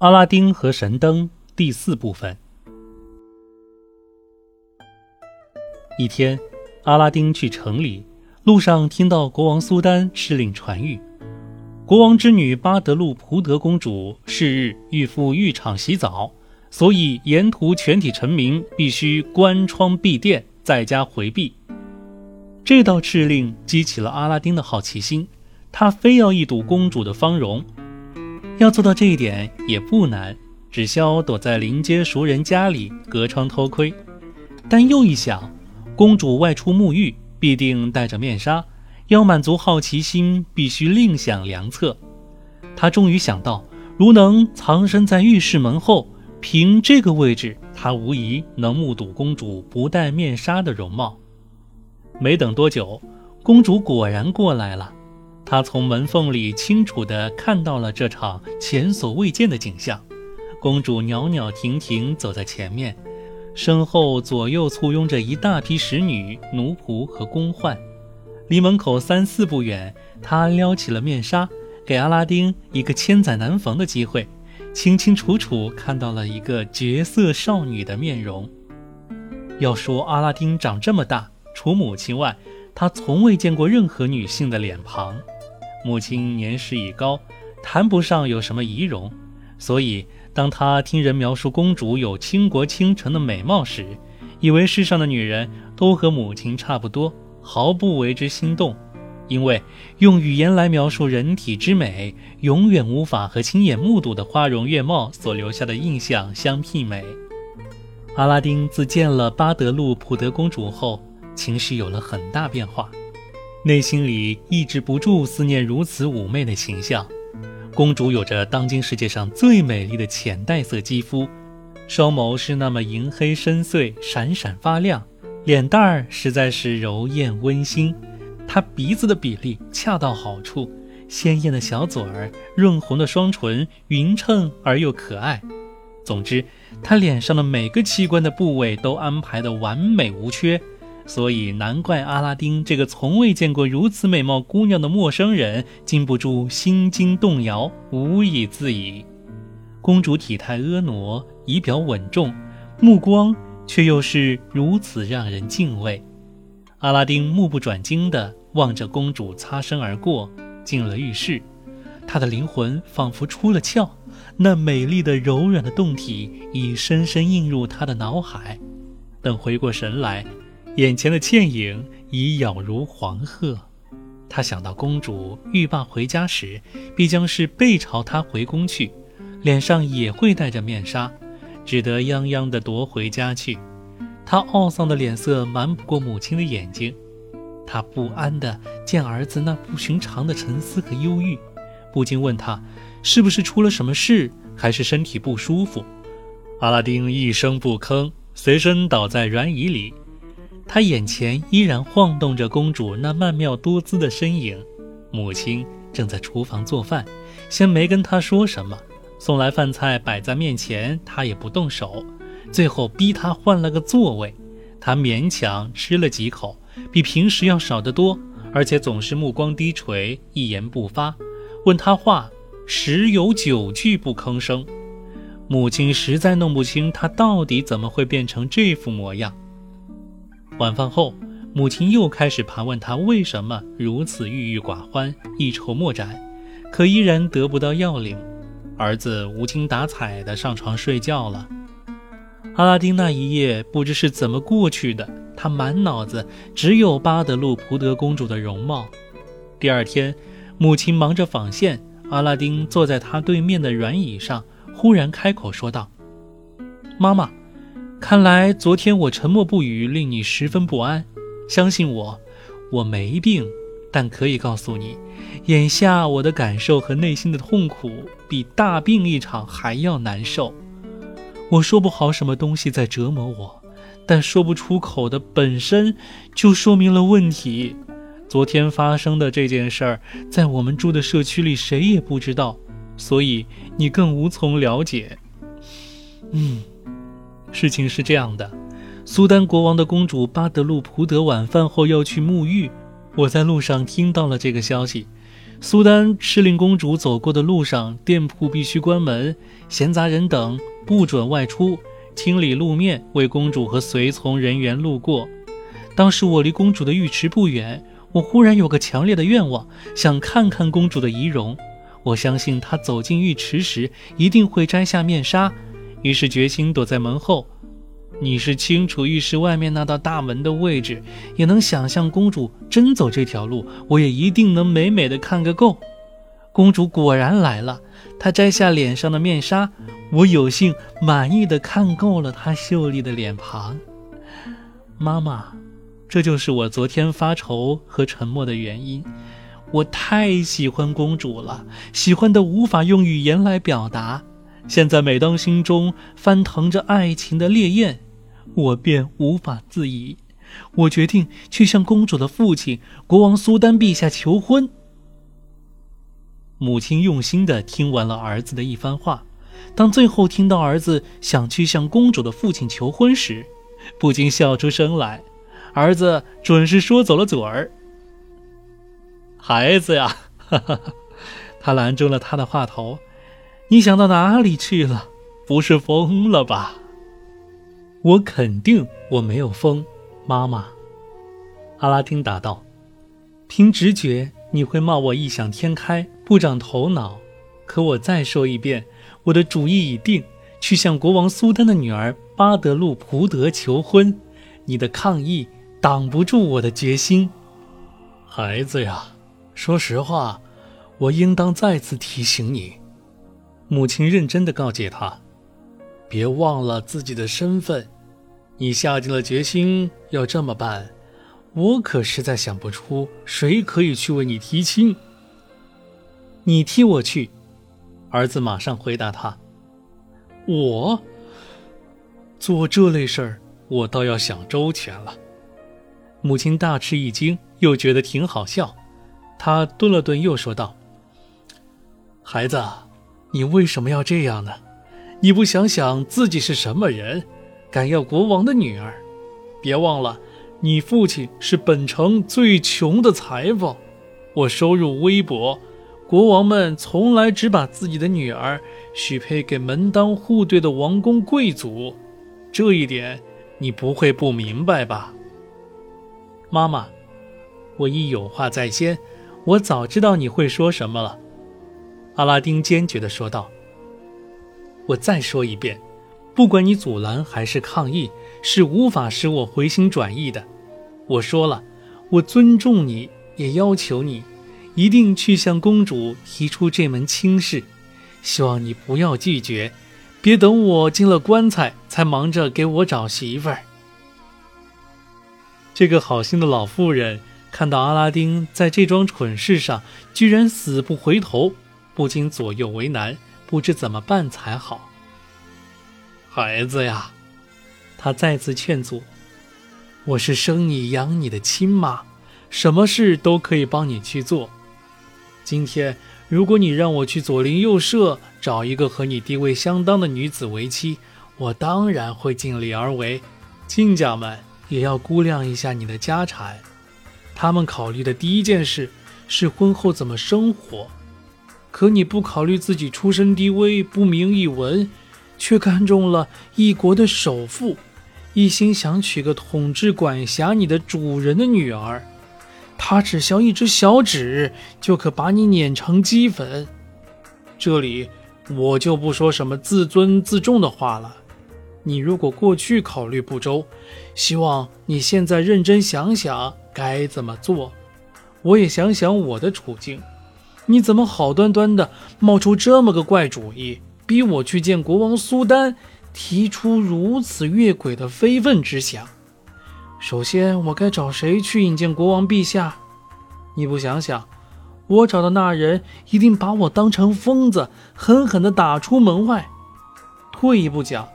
阿拉丁和神灯第四部分。一天，阿拉丁去城里，路上听到国王苏丹敕令传谕：国王之女巴德路普德公主是日欲赴浴场洗澡，所以沿途全体臣民必须关窗闭店，在家回避。这道敕令激起了阿拉丁的好奇心。他非要一睹公主的芳容，要做到这一点也不难，只消躲在临街熟人家里隔窗偷窥。但又一想，公主外出沐浴必定戴着面纱，要满足好奇心，必须另想良策。他终于想到，如能藏身在浴室门后，凭这个位置，他无疑能目睹公主不戴面纱的容貌。没等多久，公主果然过来了。他从门缝里清楚地看到了这场前所未见的景象：公主袅袅婷婷走在前面，身后左右簇拥着一大批使女、奴仆和宫宦。离门口三四步远，她撩起了面纱，给阿拉丁一个千载难逢的机会，清清楚楚看到了一个绝色少女的面容。要说阿拉丁长这么大，除母亲外，他从未见过任何女性的脸庞。母亲年事已高，谈不上有什么仪容，所以当他听人描述公主有倾国倾城的美貌时，以为世上的女人都和母亲差不多，毫不为之心动。因为用语言来描述人体之美，永远无法和亲眼目睹的花容月貌所留下的印象相媲美。阿拉丁自见了巴德路普德公主后，情绪有了很大变化。内心里抑制不住思念如此妩媚的形象。公主有着当今世界上最美丽的浅黛色肌肤，双眸是那么银黑深邃、闪闪发亮，脸蛋儿实在是柔艳温馨。她鼻子的比例恰到好处，鲜艳的小嘴儿，润红的双唇，匀称而又可爱。总之，她脸上的每个器官的部位都安排得完美无缺。所以难怪阿拉丁这个从未见过如此美貌姑娘的陌生人禁不住心惊动摇，无以自已。公主体态婀娜，仪表稳重，目光却又是如此让人敬畏。阿拉丁目不转睛地望着公主擦身而过，进了浴室。他的灵魂仿佛出了窍，那美丽的柔软的胴体已深深印入他的脑海。等回过神来。眼前的倩影已杳如黄鹤，他想到公主欲罢回家时，必将是背朝他回宫去，脸上也会戴着面纱，只得泱泱地夺回家去。他懊丧的脸色瞒不过母亲的眼睛，他不安地见儿子那不寻常的沉思和忧郁，不禁问他是不是出了什么事，还是身体不舒服。阿拉丁一声不吭，随身倒在软椅里。他眼前依然晃动着公主那曼妙多姿的身影，母亲正在厨房做饭，先没跟他说什么，送来饭菜摆在面前，他也不动手，最后逼他换了个座位，他勉强吃了几口，比平时要少得多，而且总是目光低垂，一言不发，问他话十有九句不吭声，母亲实在弄不清他到底怎么会变成这副模样。晚饭后，母亲又开始盘问他为什么如此郁郁寡欢、一筹莫展，可依然得不到要领。儿子无精打采地上床睡觉了。阿拉丁那一夜不知是怎么过去的，他满脑子只有巴德路普德公主的容貌。第二天，母亲忙着纺线，阿拉丁坐在她对面的软椅上，忽然开口说道：“妈妈。”看来昨天我沉默不语，令你十分不安。相信我，我没病，但可以告诉你，眼下我的感受和内心的痛苦比大病一场还要难受。我说不好什么东西在折磨我，但说不出口的本身就说明了问题。昨天发生的这件事儿，在我们住的社区里谁也不知道，所以你更无从了解。嗯。事情是这样的，苏丹国王的公主巴德路普德晚饭后要去沐浴，我在路上听到了这个消息，苏丹敕令公主走过的路上，店铺必须关门，闲杂人等不准外出，清理路面，为公主和随从人员路过。当时我离公主的浴池不远，我忽然有个强烈的愿望，想看看公主的仪容。我相信她走进浴池时一定会摘下面纱，于是决心躲在门后。你是清楚浴室外面那道大门的位置，也能想象公主真走这条路，我也一定能美美的看个够。公主果然来了，她摘下脸上的面纱，我有幸满意的看够了她秀丽的脸庞。妈妈，这就是我昨天发愁和沉默的原因。我太喜欢公主了，喜欢的无法用语言来表达。现在每当心中翻腾着爱情的烈焰。我便无法自已，我决定去向公主的父亲国王苏丹陛下求婚。母亲用心的听完了儿子的一番话，当最后听到儿子想去向公主的父亲求婚时，不禁笑出声来。儿子准是说走了嘴儿。孩子呀，哈哈，他拦住了他的话头，你想到哪里去了？不是疯了吧？我肯定我没有疯，妈妈。阿拉丁答道：“凭直觉，你会骂我异想天开、不长头脑。可我再说一遍，我的主意已定，去向国王苏丹的女儿巴德路普德求婚。你的抗议挡不住我的决心。孩子呀，说实话，我应当再次提醒你。”母亲认真的告诫他。别忘了自己的身份，你下定了决心要这么办，我可实在想不出谁可以去为你提亲。你替我去，儿子马上回答他。我做这类事儿，我倒要想周全了。母亲大吃一惊，又觉得挺好笑。她顿了顿，又说道：“孩子，你为什么要这样呢？”你不想想自己是什么人，敢要国王的女儿？别忘了，你父亲是本城最穷的裁缝，我收入微薄，国王们从来只把自己的女儿许配给门当户对的王公贵族，这一点你不会不明白吧？妈妈，我已有话在先，我早知道你会说什么了。”阿拉丁坚决地说道。我再说一遍，不管你阻拦还是抗议，是无法使我回心转意的。我说了，我尊重你，也要求你一定去向公主提出这门亲事。希望你不要拒绝，别等我进了棺材才忙着给我找媳妇儿。这个好心的老妇人看到阿拉丁在这桩蠢事上居然死不回头，不禁左右为难。不知怎么办才好，孩子呀，他再次劝阻：“我是生你养你的亲妈，什么事都可以帮你去做。今天，如果你让我去左邻右舍找一个和你地位相当的女子为妻，我当然会尽力而为。亲家们也要估量一下你的家产，他们考虑的第一件事是婚后怎么生活。”可你不考虑自己出身低微、不名一文，却看中了一国的首富，一心想娶个统治管辖你的主人的女儿。他只削一只小指，就可把你碾成齑粉。这里我就不说什么自尊自重的话了。你如果过去考虑不周，希望你现在认真想想该怎么做。我也想想我的处境。你怎么好端端的冒出这么个怪主意，逼我去见国王苏丹，提出如此越轨的非分之想？首先，我该找谁去引荐国王陛下？你不想想，我找的那人一定把我当成疯子，狠狠地打出门外。退一步讲，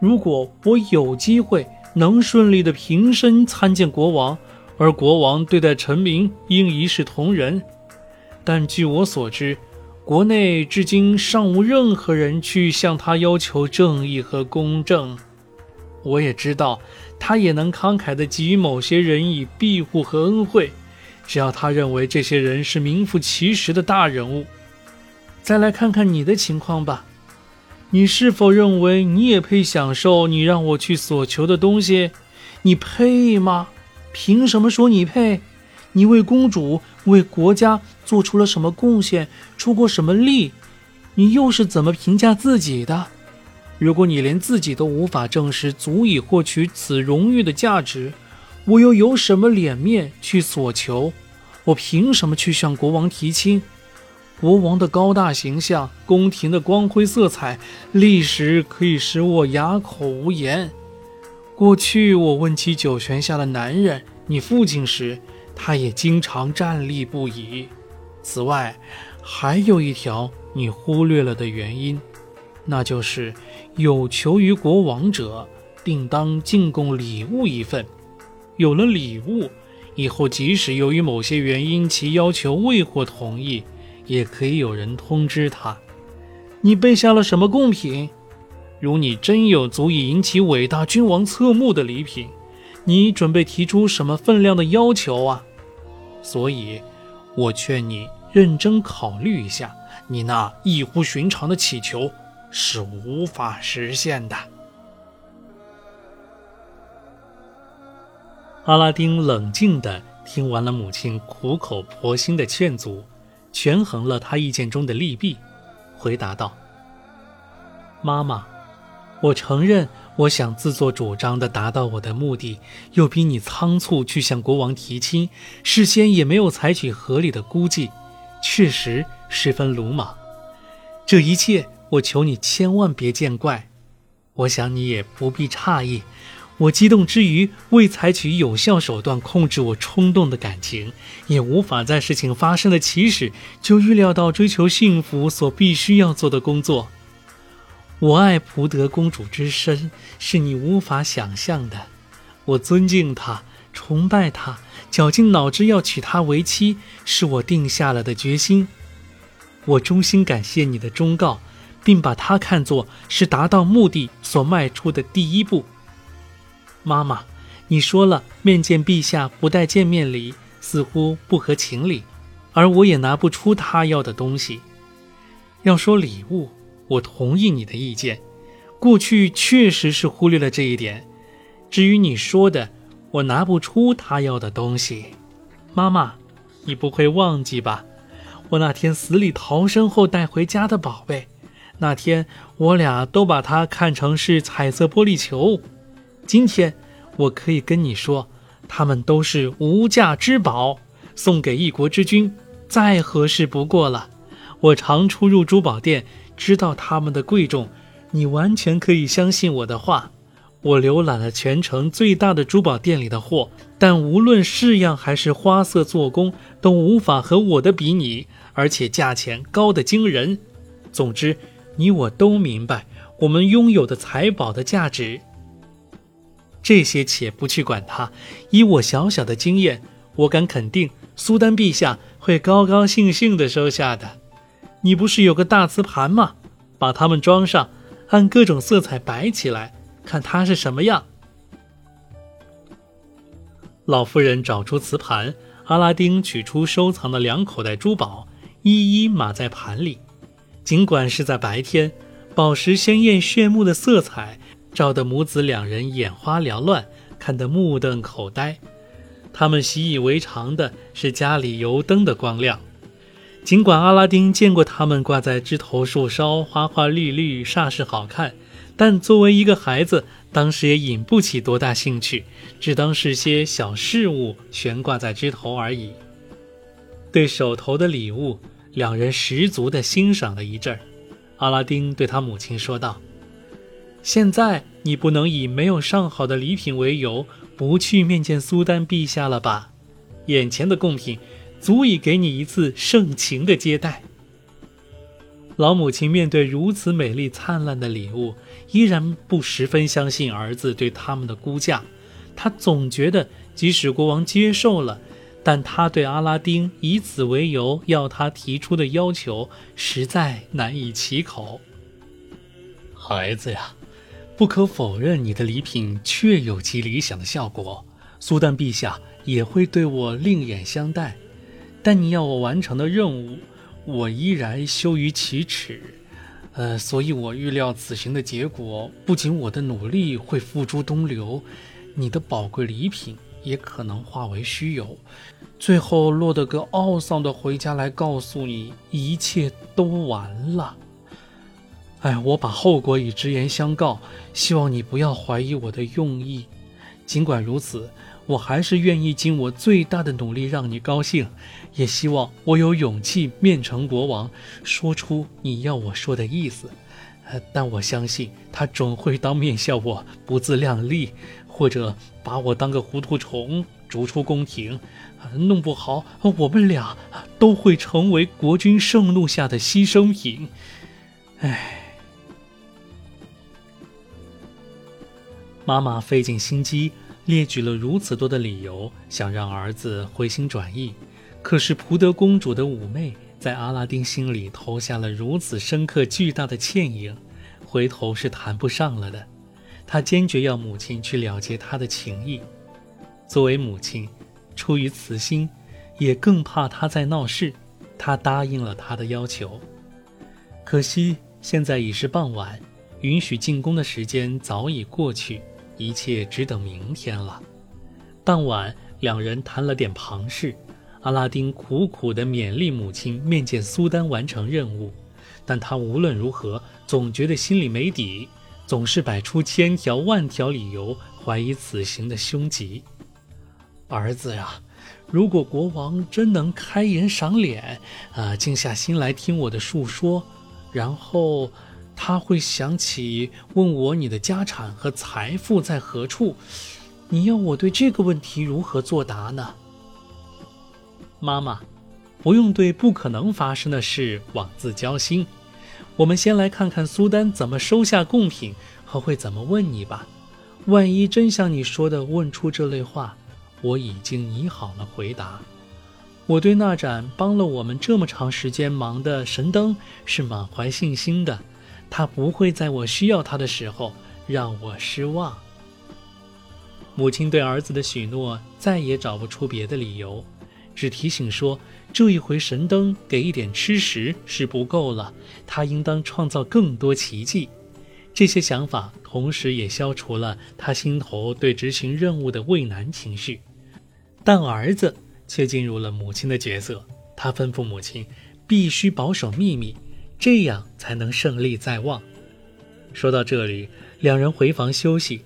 如果我有机会能顺利的平身参见国王，而国王对待臣民应一视同仁。但据我所知，国内至今尚无任何人去向他要求正义和公正。我也知道，他也能慷慨地给予某些人以庇护和恩惠，只要他认为这些人是名副其实的大人物。再来看看你的情况吧，你是否认为你也配享受你让我去所求的东西？你配吗？凭什么说你配？你为公主、为国家做出了什么贡献，出过什么力？你又是怎么评价自己的？如果你连自己都无法证实足以获取此荣誉的价值，我又有什么脸面去索求？我凭什么去向国王提亲？国王的高大形象，宫廷的光辉色彩，历史可以使我哑口无言。过去我问起九泉下的男人，你父亲时，他也经常站立不已。此外，还有一条你忽略了的原因。那就是有求于国王者，定当进贡礼物一份。有了礼物，以后即使由于某些原因其要求未获同意，也可以有人通知他。你备下了什么贡品？如你真有足以引起伟大君王侧目的礼品，你准备提出什么分量的要求啊？所以，我劝你认真考虑一下，你那异乎寻常的祈求。是无法实现的。阿拉丁冷静地听完了母亲苦口婆心的劝阻，权衡了他意见中的利弊，回答道：“妈妈，我承认，我想自作主张地达到我的目的，又比你仓促去向国王提亲，事先也没有采取合理的估计，确实十分鲁莽。这一切。”我求你千万别见怪，我想你也不必诧异。我激动之余未采取有效手段控制我冲动的感情，也无法在事情发生的起始就预料到追求幸福所必须要做的工作。我爱普德公主之深，是你无法想象的。我尊敬她，崇拜她，绞尽脑汁要娶她为妻，是我定下了的决心。我衷心感谢你的忠告。并把它看作是达到目的所迈出的第一步。妈妈，你说了面见陛下不带见面礼，似乎不合情理，而我也拿不出他要的东西。要说礼物，我同意你的意见，过去确实是忽略了这一点。至于你说的我拿不出他要的东西，妈妈，你不会忘记吧？我那天死里逃生后带回家的宝贝。那天我俩都把它看成是彩色玻璃球，今天我可以跟你说，它们都是无价之宝，送给一国之君再合适不过了。我常出入珠宝店，知道它们的贵重，你完全可以相信我的话。我浏览了全城最大的珠宝店里的货，但无论式样还是花色、做工，都无法和我的比拟，而且价钱高得惊人。总之。你我都明白，我们拥有的财宝的价值。这些且不去管它，以我小小的经验，我敢肯定，苏丹陛下会高高兴兴地收下的。你不是有个大瓷盘吗？把它们装上，按各种色彩摆起来，看它是什么样。老夫人找出瓷盘，阿拉丁取出收藏的两口袋珠宝，一一码在盘里。尽管是在白天，宝石鲜艳炫目的色彩照得母子两人眼花缭乱，看得目瞪口呆。他们习以为常的是家里油灯的光亮。尽管阿拉丁见过它们挂在枝头树梢，花花绿绿，煞是好看，但作为一个孩子，当时也引不起多大兴趣，只当是些小饰物悬挂在枝头而已。对手头的礼物。两人十足地欣赏了一阵儿，阿拉丁对他母亲说道：“现在你不能以没有上好的礼品为由不去面见苏丹陛下了吧？眼前的贡品足以给你一次盛情的接待。”老母亲面对如此美丽灿烂的礼物，依然不十分相信儿子对他们的估价。她总觉得，即使国王接受了，但他对阿拉丁以此为由要他提出的要求实在难以启口。孩子呀，不可否认，你的礼品确有其理想的效果。苏丹陛下也会对我另眼相待。但你要我完成的任务，我依然羞于启齿。呃，所以我预料此行的结果，不仅我的努力会付诸东流，你的宝贵礼品也可能化为虚有，最后落得个懊丧的回家来告诉你，一切都完了。哎，我把后果已直言相告，希望你不要怀疑我的用意。尽管如此。我还是愿意尽我最大的努力让你高兴，也希望我有勇气面呈国王，说出你要我说的意思。但我相信他总会当面笑我不自量力，或者把我当个糊涂虫逐出宫廷。弄不好我们俩都会成为国君盛怒下的牺牲品。唉，妈妈费尽心机。列举了如此多的理由，想让儿子回心转意。可是蒲德公主的妩媚在阿拉丁心里投下了如此深刻巨大的倩影，回头是谈不上了的。他坚决要母亲去了结他的情谊。作为母亲，出于慈心，也更怕他在闹事，他答应了他的要求。可惜现在已是傍晚，允许进宫的时间早已过去。一切只等明天了。当晚，两人谈了点旁事。阿拉丁苦苦地勉励母亲面见苏丹完成任务，但他无论如何总觉得心里没底，总是摆出千条万条理由怀疑此行的凶吉。儿子呀，如果国王真能开颜赏脸，啊，静下心来听我的述说，然后。他会想起问我你的家产和财富在何处，你要我对这个问题如何作答呢？妈妈，不用对不可能发生的事妄自交心。我们先来看看苏丹怎么收下贡品和会怎么问你吧。万一真像你说的问出这类话，我已经拟好了回答。我对那盏帮了我们这么长时间忙的神灯是满怀信心的。他不会在我需要他的时候让我失望。母亲对儿子的许诺再也找不出别的理由，只提醒说这一回神灯给一点吃食是不够了，他应当创造更多奇迹。这些想法同时也消除了他心头对执行任务的畏难情绪，但儿子却进入了母亲的角色。他吩咐母亲必须保守秘密。这样才能胜利在望。说到这里，两人回房休息。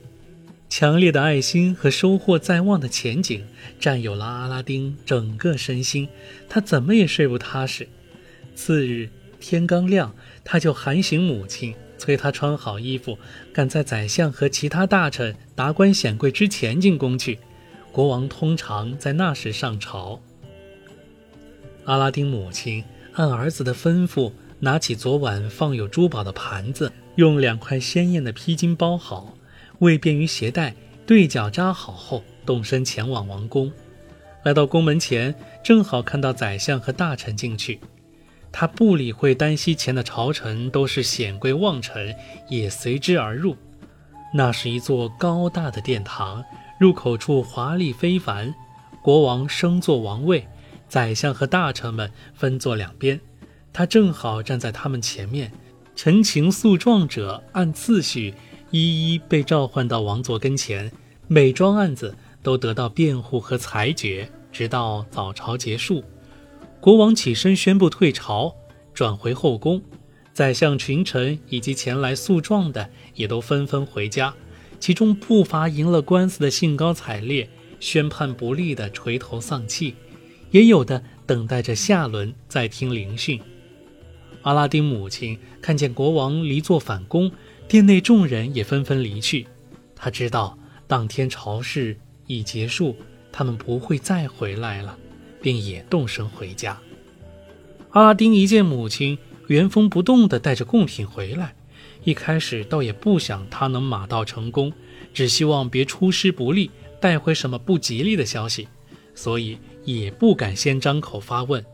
强烈的爱心和收获在望的前景占有了阿拉丁整个身心，他怎么也睡不踏实。次日天刚亮，他就喊醒母亲，催他穿好衣服，赶在宰相和其他大臣、达官显贵之前进宫去。国王通常在那时上朝。阿拉丁母亲按儿子的吩咐。拿起昨晚放有珠宝的盘子，用两块鲜艳的披巾包好，为便于携带，对角扎好后，动身前往王宫。来到宫门前，正好看到宰相和大臣进去。他不理会丹西前的朝臣都是显贵望臣，也随之而入。那是一座高大的殿堂，入口处华丽非凡。国王升坐王位，宰相和大臣们分坐两边。他正好站在他们前面，陈情诉状者按次序一一被召唤到王座跟前，每桩案子都得到辩护和裁决，直到早朝结束。国王起身宣布退朝，转回后宫。宰相群臣以及前来诉状的也都纷纷回家，其中不乏赢了官司的兴高采烈，宣判不利的垂头丧气，也有的等待着下轮再听聆讯。阿拉丁母亲看见国王离座返宫，殿内众人也纷纷离去。他知道当天朝事已结束，他们不会再回来了，便也动身回家。阿拉丁一见母亲原封不动地带着贡品回来，一开始倒也不想他能马到成功，只希望别出师不利，带回什么不吉利的消息，所以也不敢先张口发问。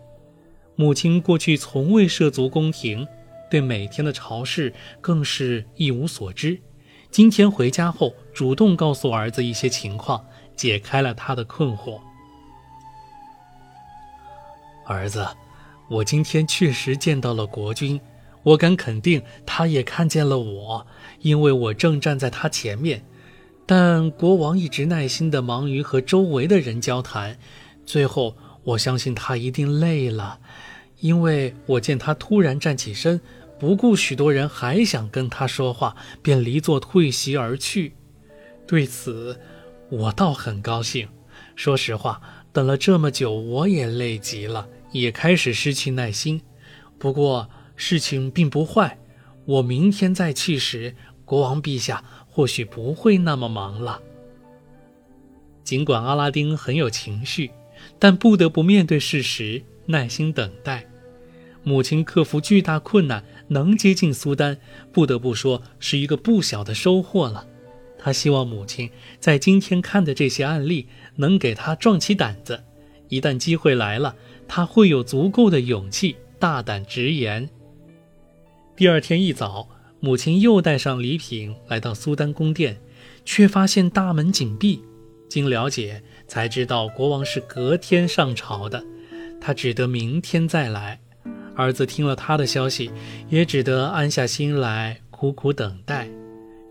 母亲过去从未涉足宫廷，对每天的朝事更是一无所知。今天回家后，主动告诉儿子一些情况，解开了他的困惑。儿子，我今天确实见到了国君，我敢肯定他也看见了我，因为我正站在他前面。但国王一直耐心地忙于和周围的人交谈，最后我相信他一定累了，因为我见他突然站起身，不顾许多人还想跟他说话，便离座退席而去。对此，我倒很高兴。说实话，等了这么久，我也累极了，也开始失去耐心。不过事情并不坏，我明天再去时，国王陛下。或许不会那么忙了。尽管阿拉丁很有情绪，但不得不面对事实，耐心等待。母亲克服巨大困难，能接近苏丹，不得不说是一个不小的收获了。他希望母亲在今天看的这些案例能给他壮起胆子，一旦机会来了，他会有足够的勇气大胆直言。第二天一早。母亲又带上礼品来到苏丹宫殿，却发现大门紧闭。经了解，才知道国王是隔天上朝的，他只得明天再来。儿子听了他的消息，也只得安下心来，苦苦等待。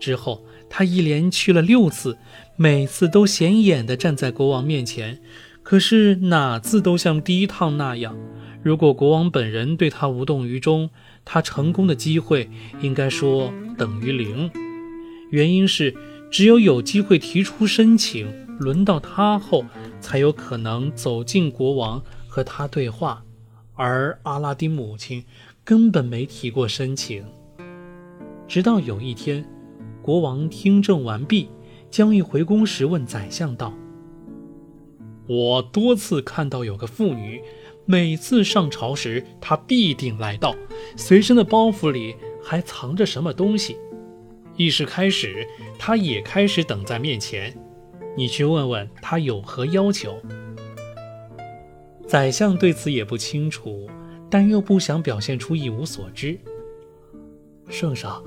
之后，他一连去了六次，每次都显眼地站在国王面前，可是哪次都像第一趟那样。如果国王本人对他无动于衷，他成功的机会应该说等于零。原因是，只有有机会提出申请，轮到他后，才有可能走进国王和他对话。而阿拉丁母亲根本没提过申请。直到有一天，国王听政完毕，将一回宫时问宰相道：“我多次看到有个妇女。”每次上朝时，她必定来到，随身的包袱里还藏着什么东西。议事开始，他也开始等在面前。你去问问他有何要求。宰相对此也不清楚，但又不想表现出一无所知。圣上，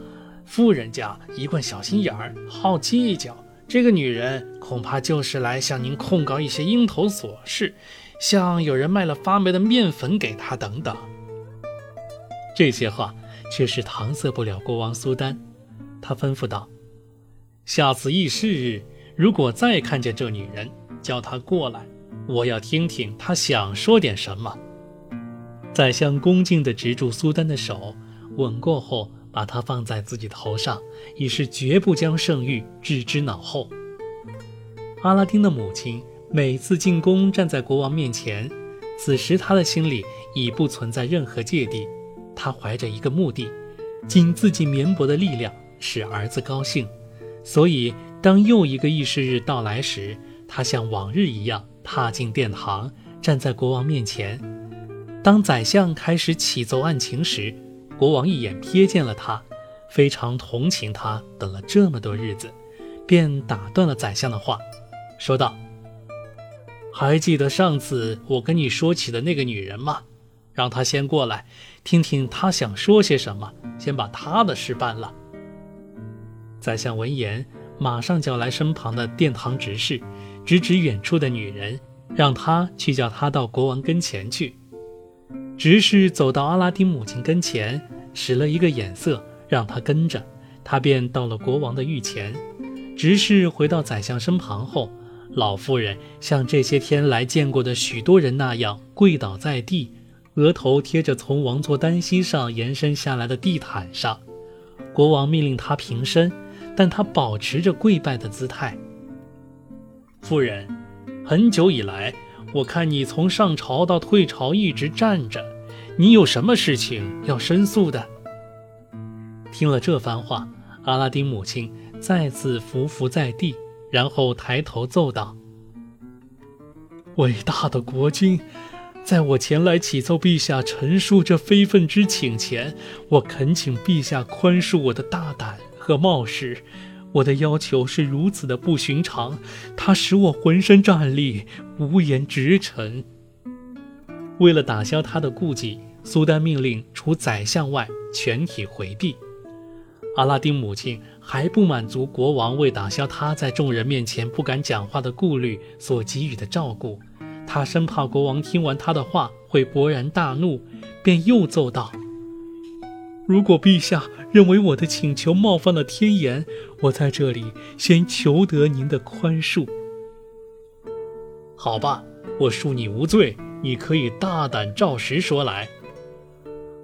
富人家一贯小心眼儿，好计较。这个女人恐怕就是来向您控告一些蝇头琐事。像有人卖了发霉的面粉给他等等，这些话却是搪塞不了国王苏丹。他吩咐道：“下次议事日，如果再看见这女人，叫她过来，我要听听她想说点什么。”宰相恭敬地执住苏丹的手，吻过后，把她放在自己头上，以示绝不将圣谕置之脑后。阿拉丁的母亲。每次进宫，站在国王面前，此时他的心里已不存在任何芥蒂。他怀着一个目的，尽自己绵薄的力量使儿子高兴。所以，当又一个议事日到来时，他像往日一样踏进殿堂，站在国王面前。当宰相开始启奏案情时，国王一眼瞥见了他，非常同情他等了这么多日子，便打断了宰相的话，说道。还记得上次我跟你说起的那个女人吗？让她先过来，听听她想说些什么。先把她的事办了。宰相闻言，马上叫来身旁的殿堂执事，指指远处的女人，让他去叫她到国王跟前去。执事走到阿拉丁母亲跟前，使了一个眼色，让她跟着。他便到了国王的御前。执事回到宰相身旁后。老妇人像这些天来见过的许多人那样跪倒在地，额头贴着从王座单膝上延伸下来的地毯上。国王命令她平身，但他保持着跪拜的姿态。夫人，很久以来，我看你从上朝到退朝一直站着，你有什么事情要申诉的？听了这番话，阿拉丁母亲再次伏伏在地。然后抬头奏道：“伟大的国君，在我前来启奏陛下陈述这非分之请前，我恳请陛下宽恕我的大胆和冒失。我的要求是如此的不寻常，它使我浑身战栗，无言直陈。为了打消他的顾忌，苏丹命令除宰相外全体回避。阿拉丁母亲。”还不满足国王为打消他在众人面前不敢讲话的顾虑所给予的照顾，他生怕国王听完他的话会勃然大怒，便又奏道：“如果陛下认为我的请求冒犯了天颜，我在这里先求得您的宽恕。”好吧，我恕你无罪，你可以大胆照实说来。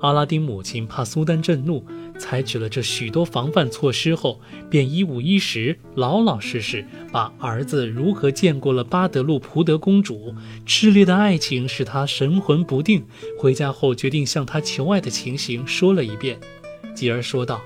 阿拉丁母亲怕苏丹震怒，采取了这许多防范措施后，便一五一十、老老实实把儿子如何见过了巴德路普德公主，炽烈的爱情使他神魂不定，回家后决定向她求爱的情形说了一遍，继而说道：“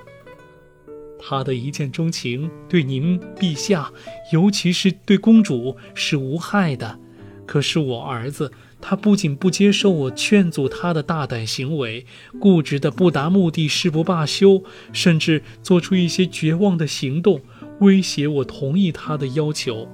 他的一见钟情对您陛下，尤其是对公主是无害的，可是我儿子。”他不仅不接受我劝阻他的大胆行为，固执的不达目的誓不罢休，甚至做出一些绝望的行动，威胁我同意他的要求。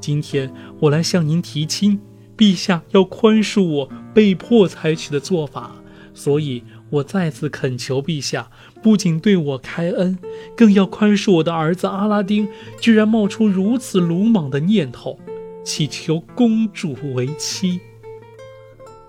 今天我来向您提亲，陛下要宽恕我被迫采取的做法，所以我再次恳求陛下，不仅对我开恩，更要宽恕我的儿子阿拉丁居然冒出如此鲁莽的念头，祈求公主为妻。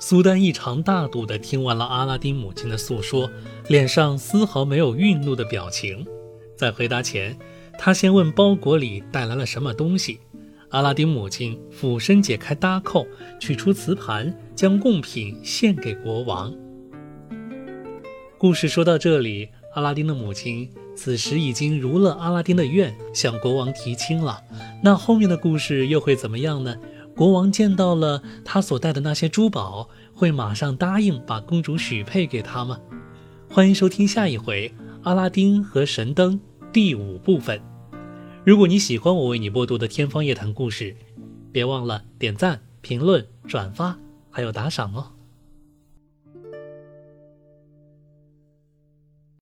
苏丹异常大度地听完了阿拉丁母亲的诉说，脸上丝毫没有愠怒的表情。在回答前，他先问包裹里带来了什么东西。阿拉丁母亲俯身解开搭扣，取出瓷盘，将贡品献给国王。故事说到这里，阿拉丁的母亲此时已经如了阿拉丁的愿，向国王提亲了。那后面的故事又会怎么样呢？国王见到了他所带的那些珠宝，会马上答应把公主许配给他吗？欢迎收听下一回《阿拉丁和神灯》第五部分。如果你喜欢我为你播读的《天方夜谭》故事，别忘了点赞、评论、转发，还有打赏哦。